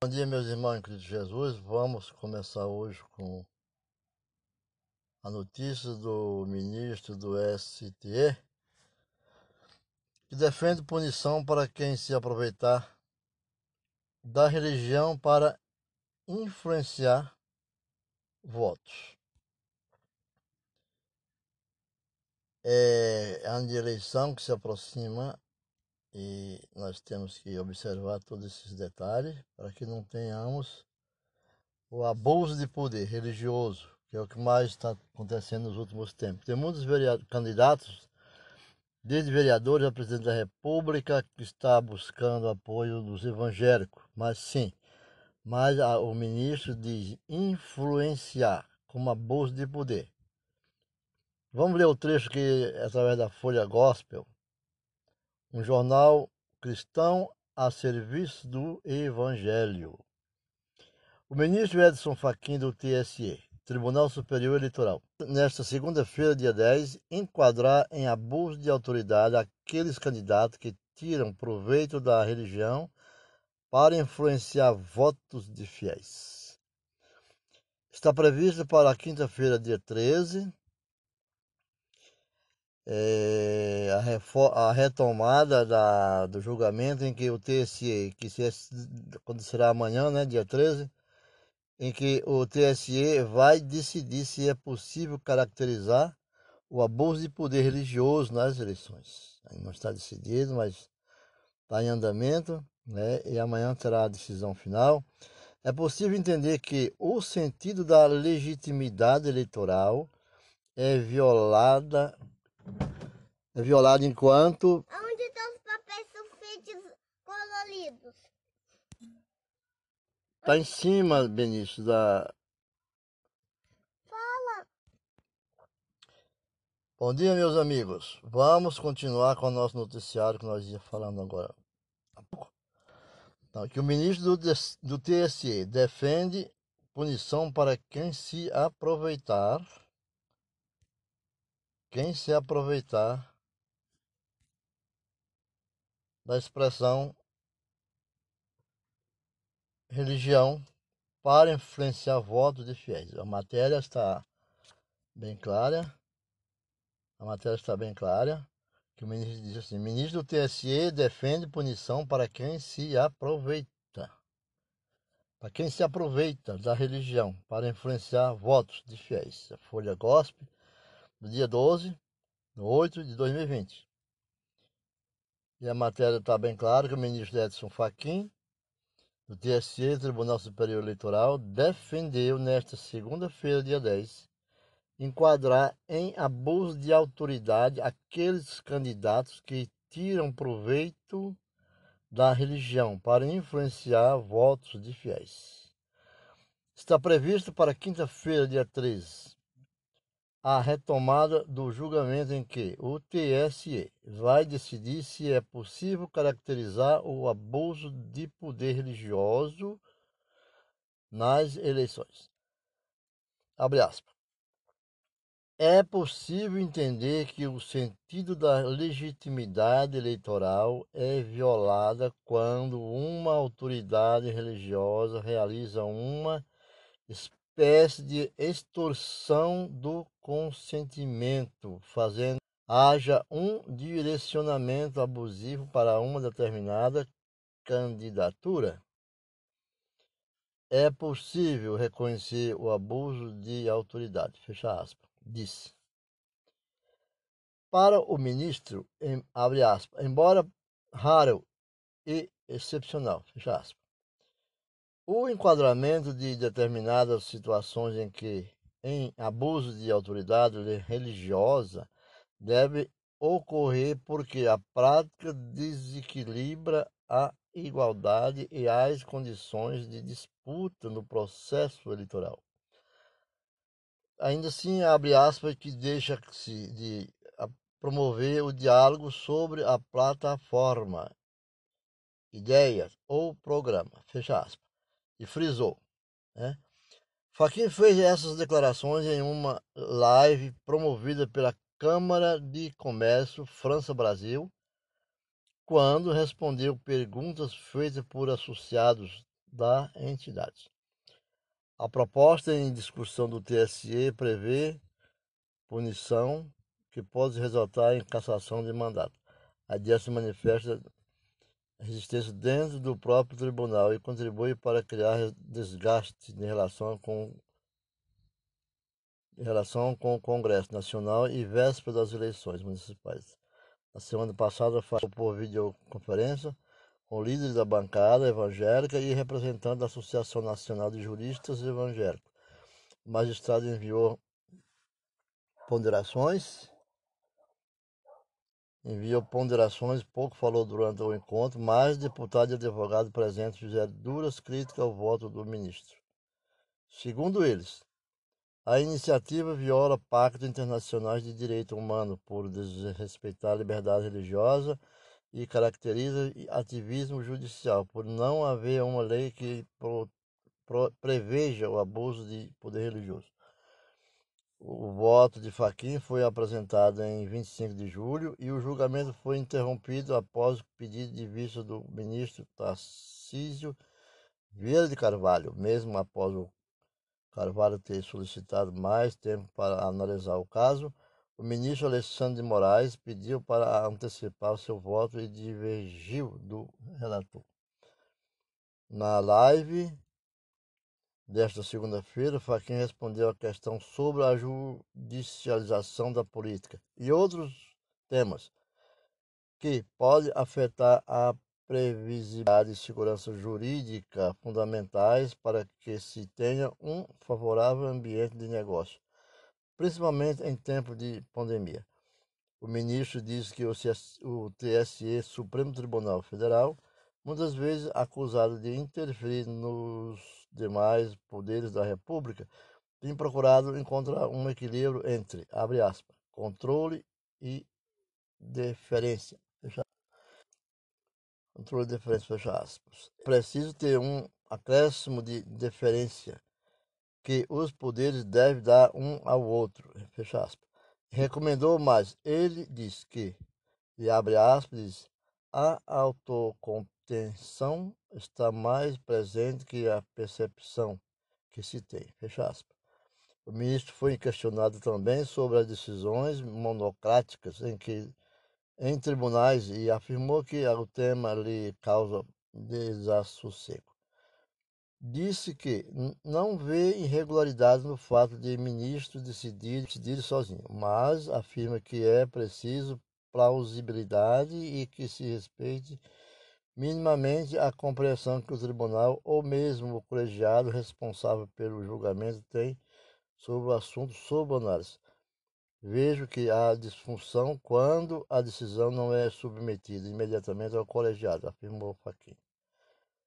Bom dia, meus irmãos em Cristo Jesus. Vamos começar hoje com a notícia do ministro do STE, que defende punição para quem se aproveitar da religião para influenciar votos. É de eleição que se aproxima e nós temos que observar todos esses detalhes para que não tenhamos o abuso de poder religioso, que é o que mais está acontecendo nos últimos tempos. Tem muitos candidatos, desde vereadores a presidente da República, que está buscando apoio dos evangélicos, mas sim, mas o ministro diz influenciar como abuso de poder. Vamos ler o trecho que, através da Folha Gospel, um jornal cristão a serviço do Evangelho. O ministro Edson Fachin do TSE, Tribunal Superior Eleitoral, nesta segunda-feira, dia 10, enquadrar em abuso de autoridade aqueles candidatos que tiram proveito da religião para influenciar votos de fiéis. Está previsto para quinta-feira, dia 13, é, a, a, retomada da, do julgamento em que o TSE, que se, acontecerá amanhã, né, dia 13, em que o TSE vai decidir se é possível caracterizar o abuso de poder religioso nas eleições. Ainda não está decidido, mas está em andamento, né, e amanhã terá a decisão final. É possível entender que o sentido da legitimidade eleitoral é violada é violado enquanto. Onde estão os papéis sulfites coloridos? Tá em cima, Benício, da. Fala! Bom dia, meus amigos. Vamos continuar com o nosso noticiário que nós ia falando agora. Então, que o ministro do, do TSE defende punição para quem se aproveitar quem se aproveitar da expressão religião para influenciar votos de fiéis. A matéria está bem clara. A matéria está bem clara. Que o ministro diz assim: ministro do TSE defende punição para quem se aproveita. Para quem se aproveita da religião para influenciar votos de fiéis. A Folha Gospel do dia 12 de 8 de 2020. E a matéria está bem clara que o ministro Edson Fachin, do TSE, Tribunal Superior Eleitoral, defendeu nesta segunda-feira, dia 10, enquadrar em abuso de autoridade aqueles candidatos que tiram proveito da religião para influenciar votos de fiéis. Está previsto para quinta-feira, dia 13, a retomada do julgamento em que o TSE vai decidir se é possível caracterizar o abuso de poder religioso nas eleições. Abre aspas. É possível entender que o sentido da legitimidade eleitoral é violada quando uma autoridade religiosa realiza uma espécie de extorsão do consentimento, fazendo haja um direcionamento abusivo para uma determinada candidatura. É possível reconhecer o abuso de autoridade. Fecha aspas. Disse. Para o ministro, em, abre aspas, embora raro e excepcional, fecha aspas, o enquadramento de determinadas situações em que, em abuso de autoridade religiosa, deve ocorrer porque a prática desequilibra a igualdade e as condições de disputa no processo eleitoral. Ainda assim, abre aspas que deixa-se de promover o diálogo sobre a plataforma, ideias ou programa, fecha aspas e frisou. Né? Faquin fez essas declarações em uma live promovida pela Câmara de Comércio França-Brasil, quando respondeu perguntas feitas por associados da entidade. A proposta em discussão do TSE prevê punição que pode resultar em cassação de mandato. A DIA se manifesta resistência dentro do próprio tribunal e contribui para criar desgaste em relação com em relação com o Congresso Nacional e véspera das eleições municipais. Na semana passada, falou por videoconferência com líderes da bancada evangélica e representante da Associação Nacional de Juristas Evangélicos. O magistrado enviou ponderações enviou ponderações, pouco falou durante o encontro, mas deputado e advogado presentes fizeram duras críticas ao voto do ministro. Segundo eles, a iniciativa viola pactos internacionais de direito humano por desrespeitar a liberdade religiosa e caracteriza ativismo judicial por não haver uma lei que pro, pro, preveja o abuso de poder religioso. O voto de Faquim foi apresentado em 25 de julho e o julgamento foi interrompido após o pedido de vista do ministro Tarcísio Vieira de Carvalho, mesmo após o Carvalho ter solicitado mais tempo para analisar o caso. O ministro Alexandre de Moraes pediu para antecipar seu voto e divergiu do relator. Na live, desta segunda-feira, Fachin respondeu à questão sobre a judicialização da política e outros temas que podem afetar a previsibilidade e segurança jurídica fundamentais para que se tenha um favorável ambiente de negócio, principalmente em tempo de pandemia. O ministro disse que o TSE, Supremo Tribunal Federal, muitas vezes acusado de interferir nos demais poderes da República, tem procurado encontrar um equilíbrio entre, abre aspas, controle e deferência. Fecha, controle e deferência, fecha aspas. Preciso ter um acréscimo de deferência que os poderes devem dar um ao outro, fecha aspas. Recomendou mais, ele diz que, e abre aspas, diz, a autocontenção está mais presente que a percepção que se tem. Fecha aspas. O ministro foi questionado também sobre as decisões monocráticas em que em tribunais e afirmou que o tema lhe causa desassossego. Disse que não vê irregularidades no fato de ministro decidir, decidir sozinho, mas afirma que é preciso plausibilidade e que se respeite minimamente a compreensão que o tribunal ou mesmo o colegiado responsável pelo julgamento tem sobre o assunto sob análise. Vejo que há disfunção quando a decisão não é submetida imediatamente ao colegiado, afirmou Faquim.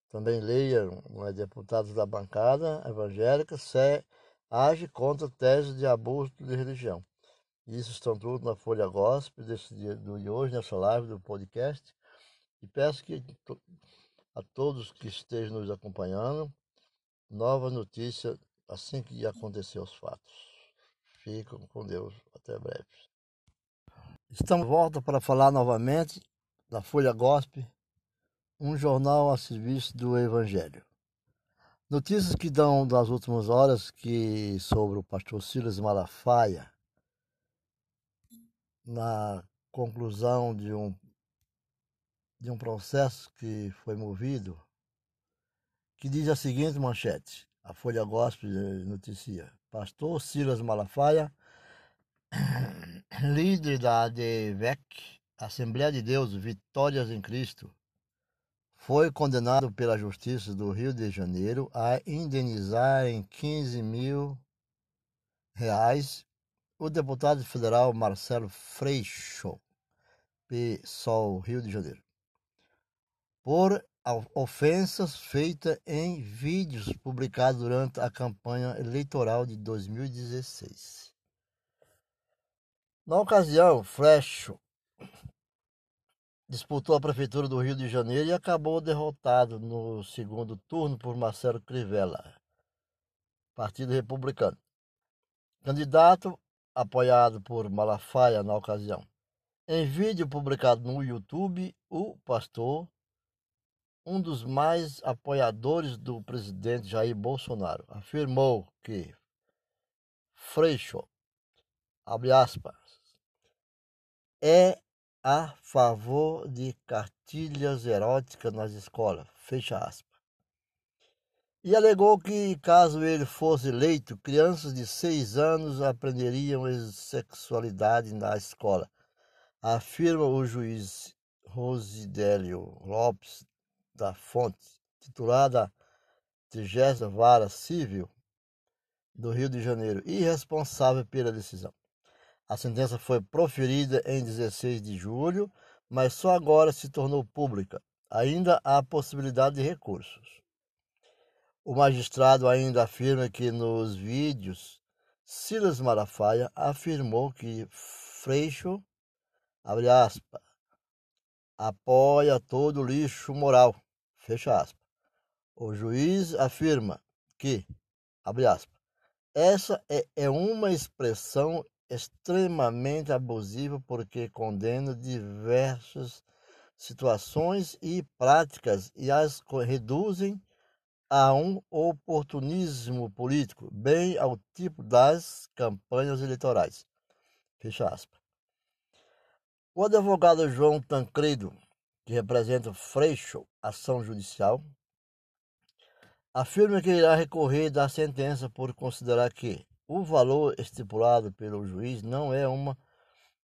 Também leia um deputado da bancada evangélica se age contra tese de abuso de religião. Isso estão tudo na Folha Gospel desse dia, de hoje, nessa live do podcast. E peço que a todos que estejam nos acompanhando, nova notícia assim que acontecer os fatos. Ficam com Deus. Até breve. Estamos de volta para falar novamente da Folha Gospel, um jornal a serviço do Evangelho. Notícias que dão das últimas horas que sobre o pastor Silas Malafaia, na conclusão de um de um processo que foi movido, que diz a seguinte manchete, a Folha Gospel noticia, Pastor Silas Malafaia, líder da ADVEC, Assembleia de Deus Vitórias em Cristo, foi condenado pela Justiça do Rio de Janeiro a indenizar em 15 mil reais o deputado federal Marcelo Freixo, PSOL Rio de Janeiro por ofensas feitas em vídeos publicados durante a campanha eleitoral de 2016. Na ocasião, Freixo disputou a prefeitura do Rio de Janeiro e acabou derrotado no segundo turno por Marcelo Crivella, Partido Republicano. Candidato apoiado por Malafaia na ocasião. Em vídeo publicado no YouTube, o pastor um dos mais apoiadores do presidente Jair Bolsonaro, afirmou que Freixo, abre aspas, é a favor de cartilhas eróticas nas escolas, fecha aspas. E alegou que, caso ele fosse eleito, crianças de seis anos aprenderiam sexualidade na escola, afirma o juiz Rosidélio Lopes da Fonte, titulada 30 Vara Civil do Rio de Janeiro e responsável pela decisão. A sentença foi proferida em 16 de julho, mas só agora se tornou pública. Ainda há possibilidade de recursos. O magistrado ainda afirma que nos vídeos Silas Malafaia afirmou que Freixo, abre aspas, apoia todo lixo moral, fecha aspas. O juiz afirma que, abre aspas, essa é, é uma expressão extremamente abusiva porque condena diversas situações e práticas e as reduzem a um oportunismo político, bem ao tipo das campanhas eleitorais. Fecha aspas. O advogado João Tancredo, que representa Freixo Ação Judicial, afirma que irá recorrer da sentença por considerar que o valor estipulado pelo juiz não é uma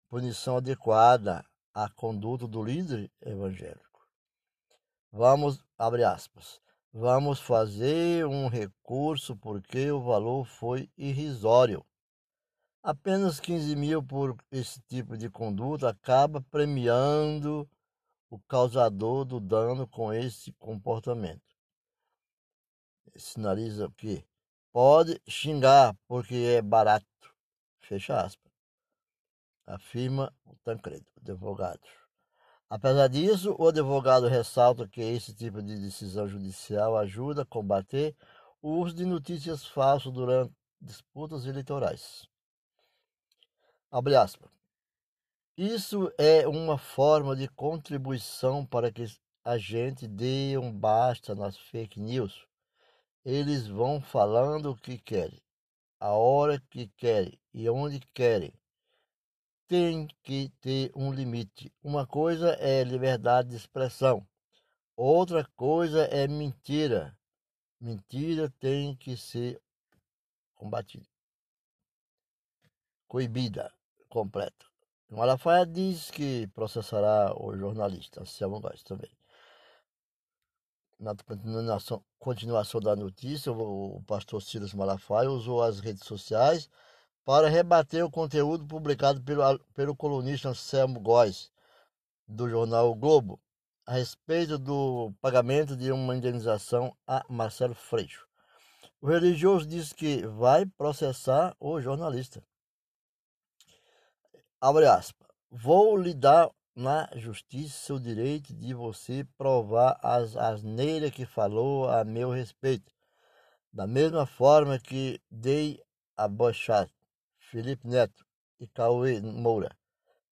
punição adequada à conduta do líder evangélico. Vamos, abre aspas, vamos fazer um recurso porque o valor foi irrisório. Apenas 15 mil por esse tipo de conduta acaba premiando o causador do dano com esse comportamento. Sinaliza que Pode xingar porque é barato. Fecha aspas. Afirma o Tancredo, advogado. Apesar disso, o advogado ressalta que esse tipo de decisão judicial ajuda a combater o uso de notícias falsas durante disputas eleitorais. Abre aspas. Isso é uma forma de contribuição para que a gente dê um basta nas fake news eles vão falando o que querem, a hora que querem e onde querem. Tem que ter um limite. Uma coisa é liberdade de expressão, outra coisa é mentira. Mentira tem que ser combatida, coibida, completa. Malafaia diz que processará o jornalista Anselmo Góes também na continuação, continuação da notícia, o, pastor Silas Malafaia usou as redes sociais para rebater o conteúdo publicado pelo, pelo colunista Anselmo Góes, do jornal o Globo, a respeito do pagamento de uma indenização a Marcelo Freixo. O religioso disse que vai processar o jornalista. Aspas. Vou lhe dar na justiça o direito de você provar as asneiras que falou a meu respeito. Da mesma forma que dei a Bochat, Felipe Neto e Cauê Moura.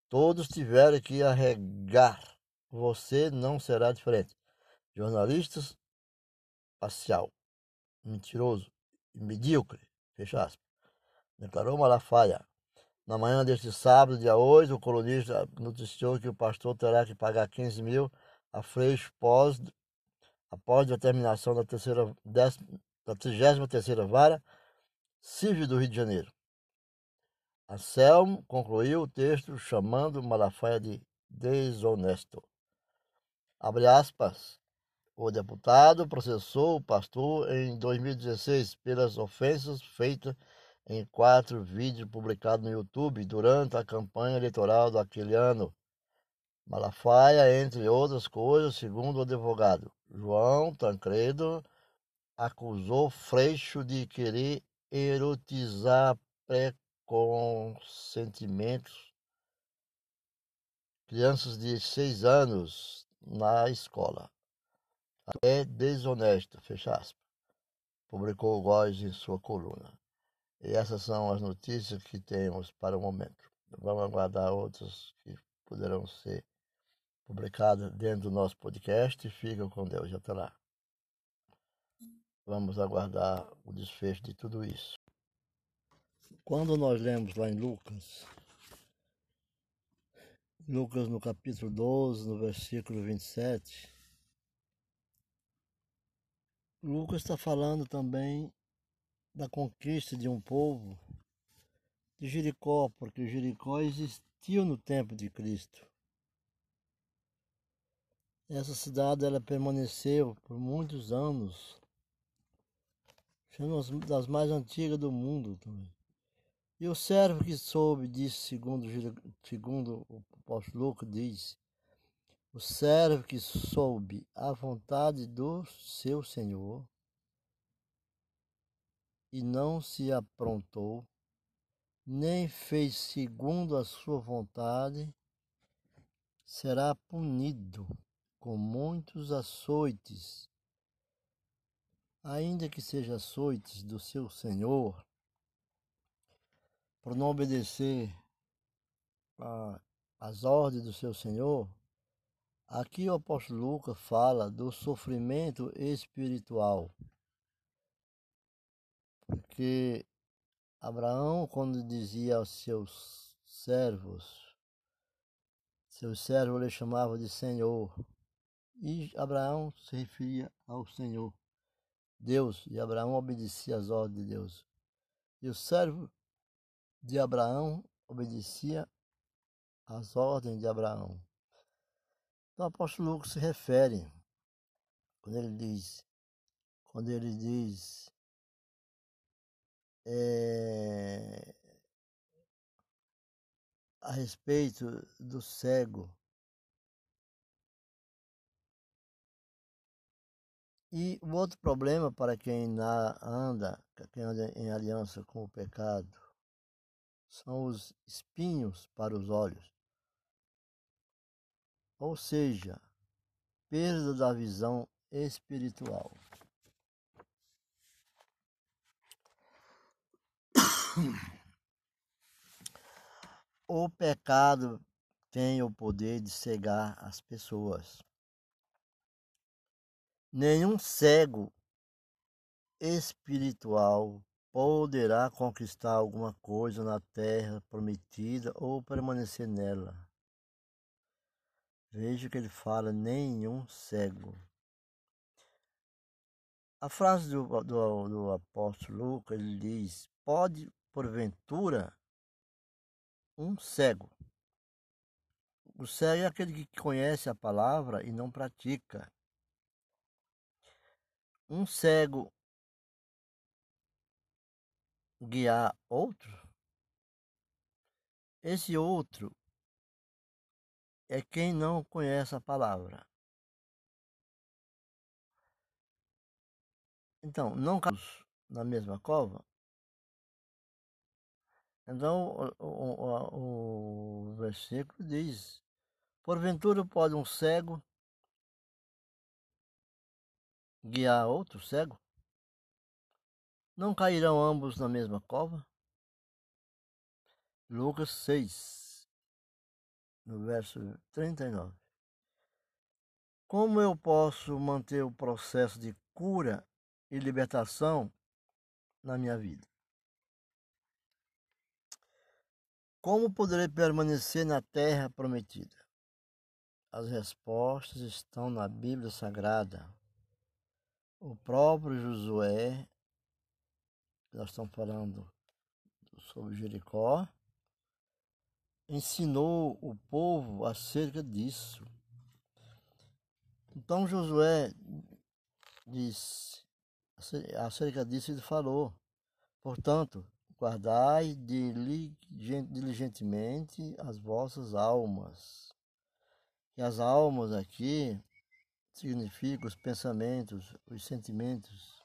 Todos tiveram que arregar. Você não será diferente. Jornalistas parcial, mentiroso e medíocre, fecha aspas. Declarou Malafaia. Na manhã deste sábado, dia 8, o colunista noticiou que o pastor terá que pagar 15 mil a Freixo pós, após determinação da, terceira, décima, da 33 Vara Civil do Rio de Janeiro. Anselmo concluiu o texto chamando Malafaia de desonesto. Abre aspas. O deputado processou o pastor em 2016 pelas ofensas feitas em quatro vídeos publicados no YouTube durante a campanha eleitoral daquele ano. Malafaia, entre outras coisas, segundo o advogado João Tancredo, acusou Freixo de querer erotizar pré-consentimentos crianças de seis anos na escola. É desonesto, fecha aspas. Publicou o Góes em sua coluna. E essas são as notícias que temos para o momento. Vamos aguardar outras que poderão ser publicada dentro do nosso podcast. Fica com Deus até lá. Vamos aguardar o desfecho de tudo isso. Quando nós lemos lá em Lucas, Lucas no capítulo 12, no versículo 27, Lucas está falando também da conquista de um povo de Jericó, porque Jericó existiu no tempo de Cristo. Essa cidade ela permaneceu por muitos anos, sendo uma das mais antigas do mundo também. E o servo que soube disso, segundo, segundo o apóstolo Lucas diz, o servo que soube a vontade do seu Senhor e não se aprontou, nem fez segundo a sua vontade, será punido com muitos açoites, ainda que seja açoites do seu Senhor, por não obedecer às ordens do seu Senhor, aqui o apóstolo Lucas fala do sofrimento espiritual. Porque Abraão, quando dizia aos seus servos, seus servos lhe chamavam de Senhor, e Abraão se referia ao Senhor, Deus, e Abraão obedecia às ordens de Deus. E o servo de Abraão obedecia às ordens de Abraão. Então o apóstolo Lucas se refere, quando ele diz, quando ele diz é, a respeito do cego. E o outro problema para quem anda, quem anda em aliança com o pecado, são os espinhos para os olhos. Ou seja, perda da visão espiritual. O pecado tem o poder de cegar as pessoas. Nenhum cego espiritual poderá conquistar alguma coisa na terra prometida ou permanecer nela. Veja que ele fala: nenhum cego. A frase do, do, do apóstolo Lucas, ele diz: pode porventura, um cego. O cego é aquele que conhece a palavra e não pratica. Um cego guiar outro, esse outro é quem não conhece a palavra. Então, não caímos na mesma cova, então, o, o, o, versículo diz: Porventura pode um cego guiar outro cego? Não cairão ambos na mesma cova? Lucas 6, no verso 39. Como eu posso manter o processo de cura e libertação na minha vida? Como poderei permanecer na terra prometida? As respostas estão na Bíblia Sagrada. O próprio Josué, nós estamos falando sobre Jericó, ensinou o povo acerca disso. Então Josué disse, acerca disso ele falou. Portanto, guardai diligentemente as vossas almas. E as almas aqui significam os pensamentos, os sentimentos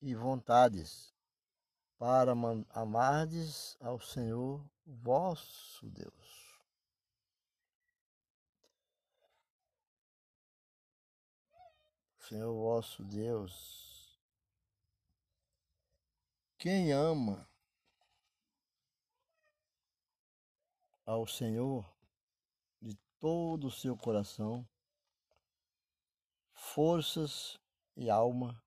e vontades, para amardes ao Senhor vosso Deus. Senhor vosso Deus quem ama ao Senhor de todo o seu coração, forças e alma,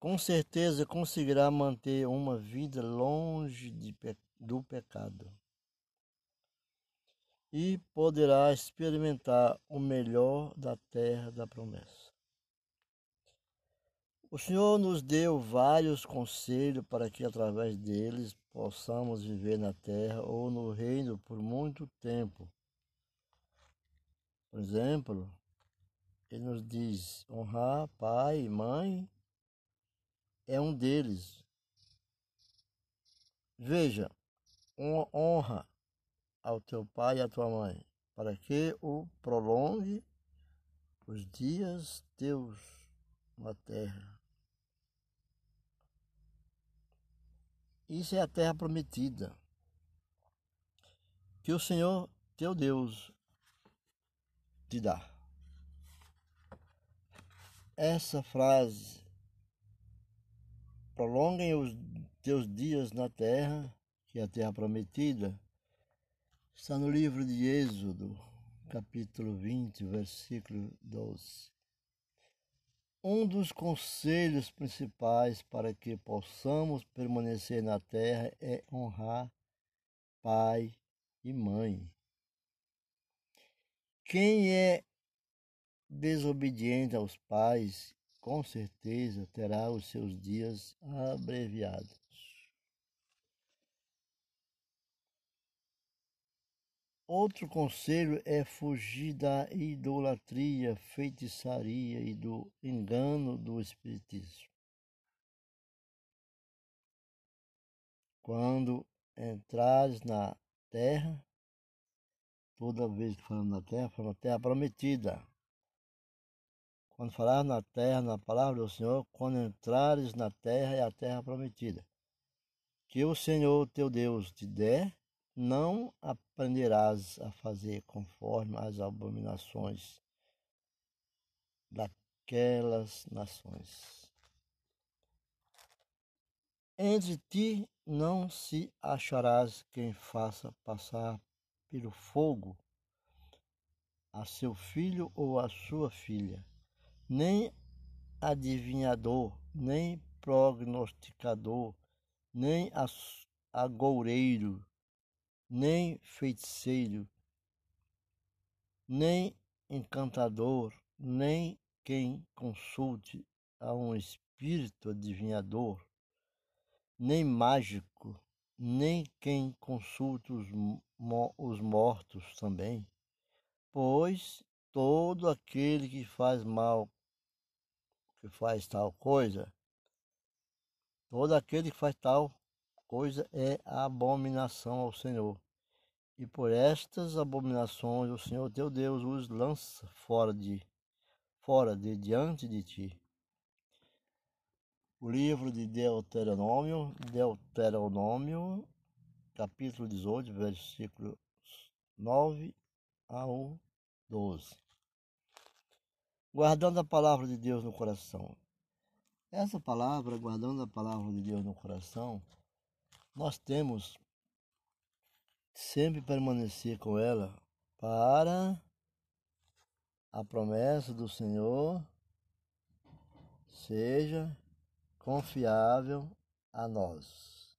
com certeza conseguirá manter uma vida longe de, do pecado e poderá experimentar o melhor da terra da promessa. O Senhor nos deu vários conselhos para que, através deles, possamos viver na terra ou no reino por muito tempo. Por exemplo, ele nos diz: honrar pai e mãe é um deles. Veja, honra ao teu pai e à tua mãe, para que o prolongue os dias teus na terra. Isso é a terra prometida. Que o Senhor, teu Deus, te dá. Essa frase, prolonguem os teus dias na terra, que é a terra prometida, está no livro de Êxodo, capítulo 20, versículo 12. Um dos conselhos principais para que possamos permanecer na terra é honrar pai e mãe. Quem é desobediente aos pais, com certeza terá os seus dias abreviados. Outro conselho é fugir da idolatria, feitiçaria e do engano do espiritismo. Quando entrares na terra, toda vez que falamos na terra, falamos na terra prometida. Quando falar na terra, na palavra do Senhor, quando entrares na terra, é a terra prometida. Que o Senhor teu Deus te der não aprenderás a fazer conforme as abominações daquelas nações. Entre ti não se acharás quem faça passar pelo fogo a seu filho ou a sua filha, nem adivinhador, nem prognosticador, nem agoureiro, nem feiticeiro, nem encantador, nem quem consulte a um espírito adivinhador, nem mágico, nem quem consulte os, os mortos também, pois todo aquele que faz mal, que faz tal coisa, todo aquele que faz tal coisa é abominação ao Senhor. E por estas abominações o Senhor teu Deus os lança fora de fora de diante de ti. O livro de Deuteronômio, Deuteronômio, capítulo 18, versículos 9 ao 12. Guardando a palavra de Deus no coração. Essa palavra, guardando a palavra de Deus no coração, nós temos sempre permanecer com ela para a promessa do Senhor seja confiável a nós.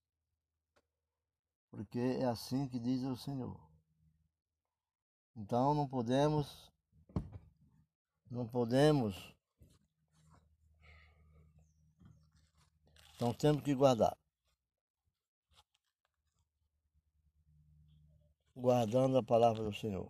Porque é assim que diz o Senhor. Então não podemos não podemos então temos que guardar. Guardando a palavra do Senhor.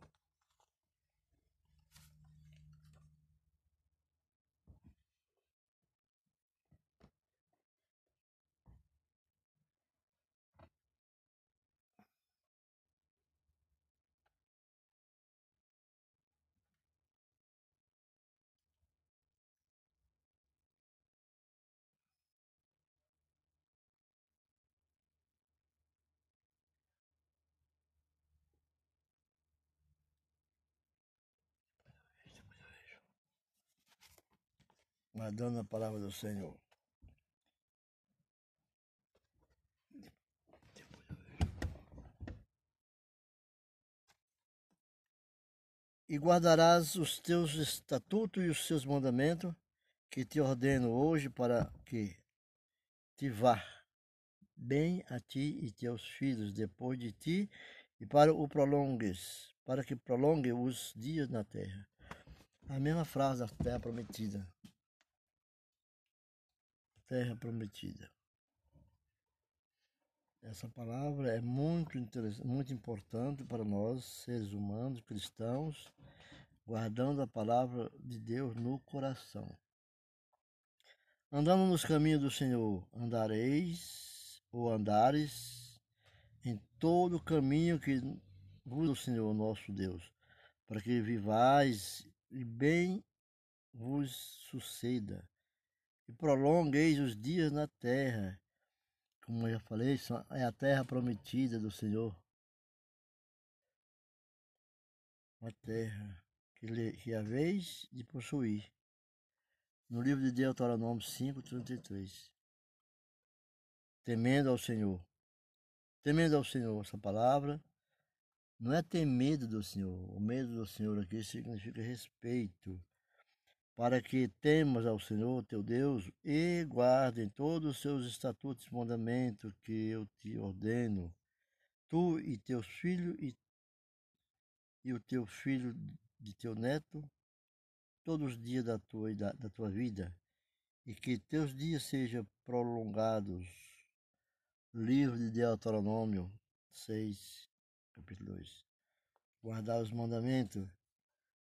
Guardando a palavra do Senhor. e guardarás os teus estatutos e os seus mandamentos, que te ordeno hoje para que te vá bem a ti e teus filhos depois de ti, e para o prolongues, para que prolongue os dias na terra. A mesma frase da terra prometida. Terra prometida. Essa palavra é muito, muito importante para nós, seres humanos, cristãos, guardando a palavra de Deus no coração. Andando nos caminhos do Senhor, andareis ou andares em todo o caminho que vos o Senhor nosso Deus, para que vivais e bem vos suceda, e prolongueis os dias na terra, como eu já falei, é a terra prometida do Senhor. A terra que a vez de possuir. No livro de Deuteronômio 5,33. Temendo ao Senhor. Temendo ao Senhor, essa palavra não é ter medo do Senhor. O medo do Senhor aqui significa respeito para que temas ao Senhor teu Deus e guardem todos os seus estatutos e mandamentos que eu te ordeno, tu e teus filhos e, e o teu filho de teu neto, todos os dias da tua, da, da tua vida, e que teus dias sejam prolongados. Livro de Deuteronômio 6, capítulo 2. Guardar os mandamentos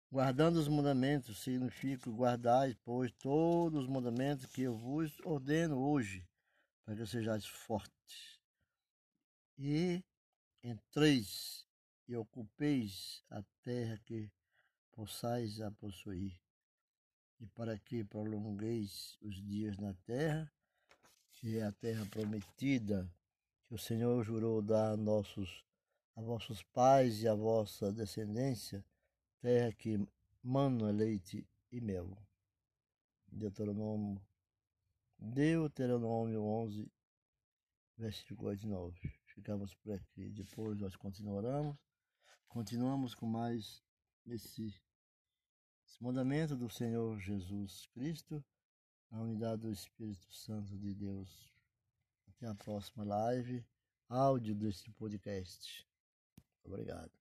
Guardando os mandamentos significa guardar, pois, todos os mandamentos que eu vos ordeno hoje, para que sejais fortes. E entreis e ocupeis a terra que possais a possuir, e para que prolongueis os dias na terra, que é a terra prometida, que o Senhor jurou dar a nossos a vossos pais e a vossa descendência, terra que mana leite e mel. Deuteronômio, Deuteronômio 11, versículo 9. Ficamos por aqui. Depois nós continuaremos, continuamos com mais esse, esse mandamento do Senhor Jesus Cristo, a unidade do Espírito Santo de Deus. Até a próxima live, áudio desse podcast. Obrigado.